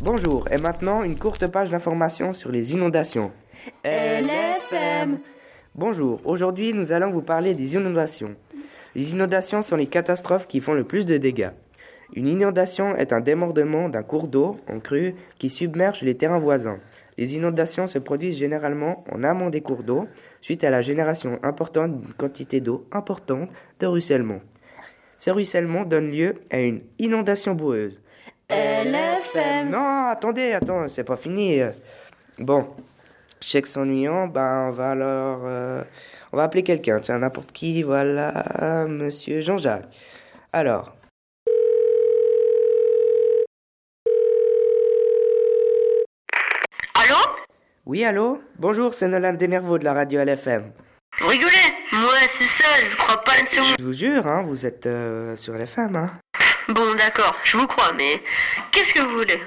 Bonjour, et maintenant une courte page d'information sur les inondations. LFM Bonjour, aujourd'hui nous allons vous parler des inondations. Les inondations sont les catastrophes qui font le plus de dégâts. Une inondation est un débordement d'un cours d'eau en crue qui submerge les terrains voisins. Les inondations se produisent généralement en amont des cours d'eau, suite à la génération importante d'une quantité d'eau importante de ruissellement. Ce ruissellement donne lieu à une inondation boueuse. LFM Non, attendez, attends, c'est pas fini. Bon, je sais que c'est ennuyant, ben on va alors... euh, on va appeler quelqu'un, tiens, n'importe qui, voilà, monsieur Jean-Jacques. Alors, Allô? Oui, allô? Bonjour, c'est Nolan Denervaux de la radio LFM. Vous rigolez Moi, c'est ça, je crois pas. Je vous jure, hein, vous êtes euh, sur LFM, hein. Bon, d'accord, je vous crois, mais qu'est-ce que vous voulez?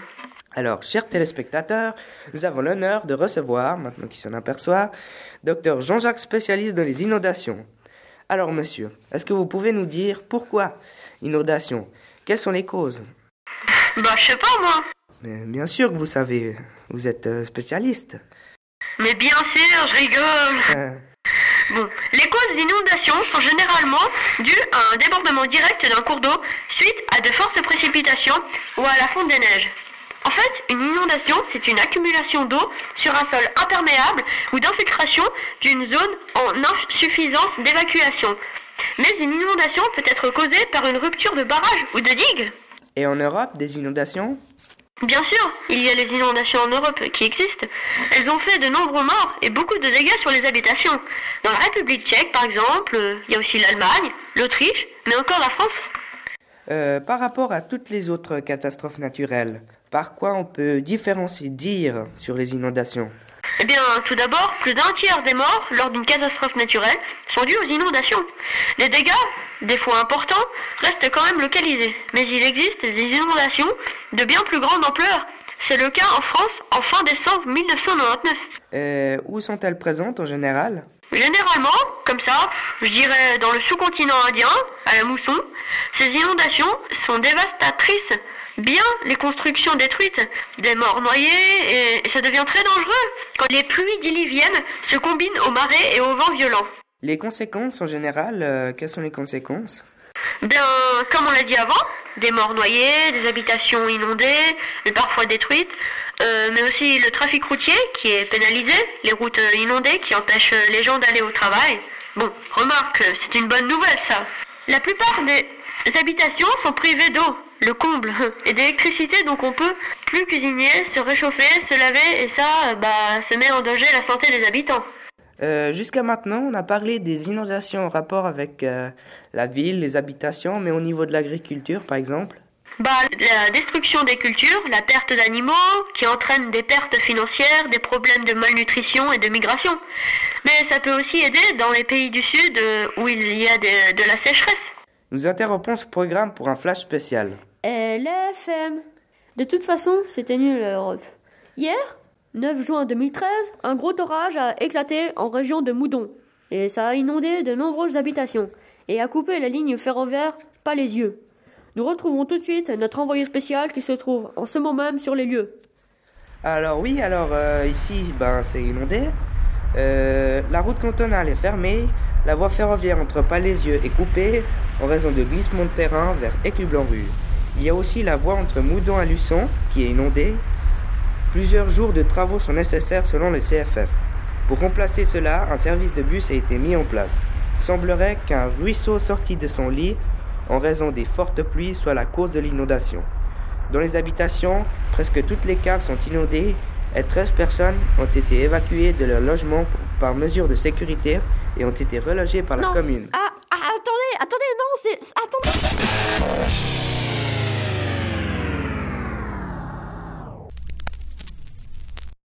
Alors, chers téléspectateurs, nous avons l'honneur de recevoir, maintenant qu'il s'en aperçoit, docteur Jean-Jacques spécialiste dans les inondations. Alors, monsieur, est-ce que vous pouvez nous dire pourquoi inondations? Quelles sont les causes? Bah, je sais pas, moi. Mais Bien sûr que vous savez, vous êtes euh, spécialiste. Mais bien sûr, je rigole. Bon, les causes d'inondation sont généralement dues à un débordement direct d'un cours d'eau suite à de fortes précipitations ou à la fonte des neiges. En fait, une inondation, c'est une accumulation d'eau sur un sol imperméable ou d'infiltration d'une zone en insuffisance d'évacuation. Mais une inondation peut être causée par une rupture de barrage ou de digue. Et en Europe, des inondations? Bien sûr, il y a les inondations en Europe qui existent. Elles ont fait de nombreux morts et beaucoup de dégâts sur les habitations. Dans la République tchèque, par exemple, il y a aussi l'Allemagne, l'Autriche, mais encore la France. Euh, Par rapport à toutes les autres catastrophes naturelles, par quoi on peut différencier dire sur les inondations? Eh bien, tout d'abord, plus d'un tiers des morts lors d'une catastrophe naturelle sont dus aux inondations. Les dégâts, des fois importants, restent quand même localisés. Mais il existe des inondations de bien plus grande ampleur. C'est le cas en France en fin décembre 1999. Euh, Où sont-elles présentes en général? Généralement, comme ça, je dirais dans le sous-continent indien, à la mousson, ces inondations sont dévastatrices. Bien les constructions détruites, des morts noyés, et ça devient très dangereux quand les pluies diluviennes se combinent aux marées et aux vents violents. Les conséquences en général, euh, quelles sont les conséquences? Bien, comme on l'a dit avant, des morts noyés, des habitations inondées, et parfois détruites, euh, mais aussi le trafic routier qui est pénalisé, les routes inondées qui empêchent les gens d'aller au travail. Bon, remarque, c'est une bonne nouvelle ça. La plupart des habitations sont privées d'eau, le comble, et d'électricité, donc on peut plus cuisiner, se réchauffer, se laver, et ça, bah, se met en danger la santé des habitants. Euh, Jusqu'à maintenant, on a parlé des inondations en rapport avec euh, la ville, les habitations, mais au niveau de l'agriculture, par exemple. Bah, la destruction des cultures, la perte d'animaux, qui entraîne des pertes financières, des problèmes de malnutrition et de migration. Mais ça peut aussi aider dans les pays du Sud euh, où il y a de la sécheresse. Nous interrompons ce programme pour un flash spécial. LFM. De toute façon, c'était nul l'Europe. Hier, 9 juin 2013, un gros orage a éclaté en région de Moudon. Et ça a inondé de nombreuses habitations et a coupé la ligne ferroviaire pas les yeux. Nous retrouvons tout de suite notre envoyé spécial qui se trouve en ce moment même sur les lieux. Alors oui, alors euh, ici, ben c'est inondé. Euh, la route cantonale est fermée. La voie ferroviaire entre Palaisieux est coupée en raison de glissement de terrain vers Écublanc-Rue. Il y a aussi la voie entre Moudon et Luçon qui est inondée. Plusieurs jours de travaux sont nécessaires selon le CFF. Pour remplacer cela, un service de bus a été mis en place. Il semblerait qu'un ruisseau sorti de son lit en raison des fortes pluies soit la cause de l'inondation. Dans les habitations, presque toutes les caves sont inondées et 13 personnes ont été évacuées de leur logement par mesure de sécurité et ont été relogées par la commune. Ah, ah, attendez, attendez, non, c'est. Attendez.